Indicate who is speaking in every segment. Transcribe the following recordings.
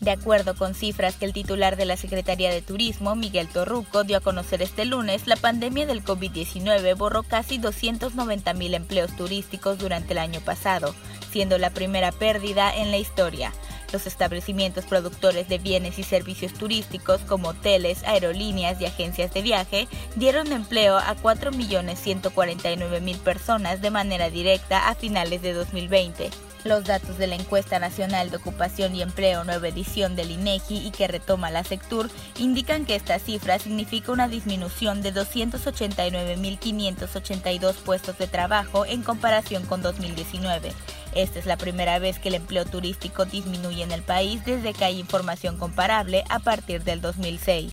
Speaker 1: De acuerdo con cifras que el titular de la Secretaría de Turismo, Miguel Torruco, dio a conocer este lunes, la pandemia del COVID-19 borró casi 290 mil empleos turísticos durante el año pasado, siendo la primera pérdida en la historia. Los establecimientos productores de bienes y servicios turísticos como hoteles, aerolíneas y agencias de viaje dieron empleo a 4.149.000 personas de manera directa a finales de 2020. Los datos de la encuesta nacional de ocupación y empleo nueva edición del INEGI y que retoma la Sectur indican que esta cifra significa una disminución de 289.582 puestos de trabajo en comparación con 2019. Esta es la primera vez que el empleo turístico disminuye en el país desde que hay información comparable a partir del 2006.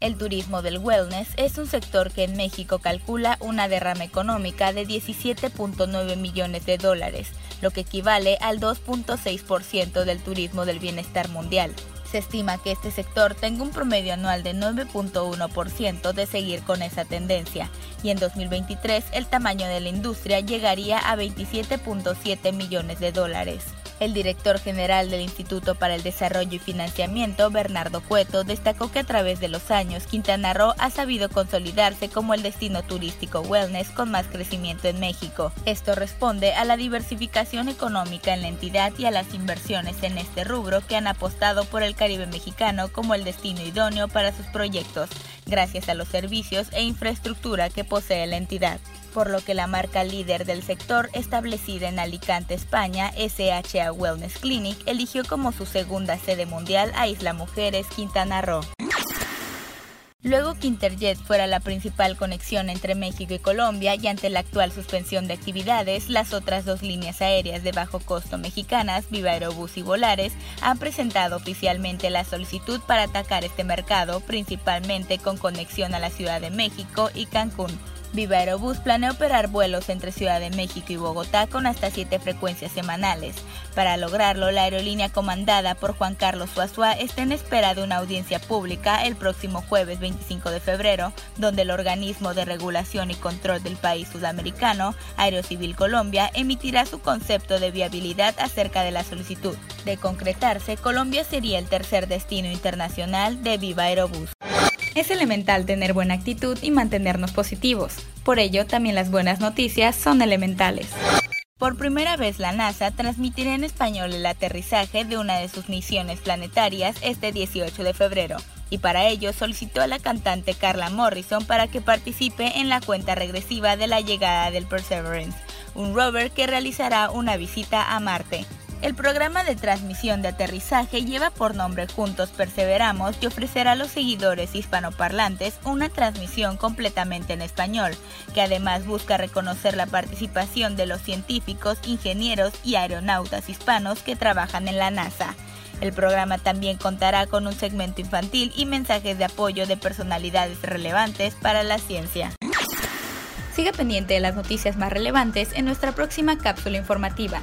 Speaker 1: El turismo del wellness es un sector que en México calcula una derrama económica de 17.9 millones de dólares, lo que equivale al 2.6% del turismo del bienestar mundial. Se estima que este sector tenga un promedio anual de 9.1% de seguir con esa tendencia y en 2023 el tamaño de la industria llegaría a 27.7 millones de dólares. El director general del Instituto para el Desarrollo y Financiamiento, Bernardo Cueto, destacó que a través de los años Quintana Roo ha sabido consolidarse como el destino turístico wellness con más crecimiento en México. Esto responde a la diversificación económica en la entidad y a las inversiones en este rubro que han apostado por el Caribe mexicano como el destino idóneo para sus proyectos, gracias a los servicios e infraestructura que posee la entidad por lo que la marca líder del sector, establecida en Alicante, España, SHA Wellness Clinic, eligió como su segunda sede mundial a Isla Mujeres, Quintana Roo. Luego que Interjet fuera la principal conexión entre México y Colombia y ante la actual suspensión de actividades, las otras dos líneas aéreas de bajo costo mexicanas, Viva Aerobús y Volares, han presentado oficialmente la solicitud para atacar este mercado, principalmente con conexión a la Ciudad de México y Cancún. Viva Aerobús planea operar vuelos entre Ciudad de México y Bogotá con hasta siete frecuencias semanales. Para lograrlo, la aerolínea comandada por Juan Carlos Suazua está en espera de una audiencia pública el próximo jueves 25 de febrero, donde el organismo de regulación y control del país sudamericano, Aerocivil Colombia, emitirá su concepto de viabilidad acerca de la solicitud. De concretarse, Colombia sería el tercer destino internacional de Viva Aerobús. Es elemental tener buena actitud y mantenernos positivos. Por ello, también las buenas noticias son elementales. Por primera vez la NASA transmitirá en español el aterrizaje de una de sus misiones planetarias este 18 de febrero, y para ello solicitó a la cantante Carla Morrison para que participe en la cuenta regresiva de la llegada del Perseverance, un rover que realizará una visita a Marte. El programa de transmisión de aterrizaje lleva por nombre Juntos Perseveramos y ofrecerá a los seguidores hispanoparlantes una transmisión completamente en español, que además busca reconocer la participación de los científicos, ingenieros y aeronautas hispanos que trabajan en la NASA. El programa también contará con un segmento infantil y mensajes de apoyo de personalidades relevantes para la ciencia. Siga pendiente de las noticias más relevantes en nuestra próxima cápsula informativa.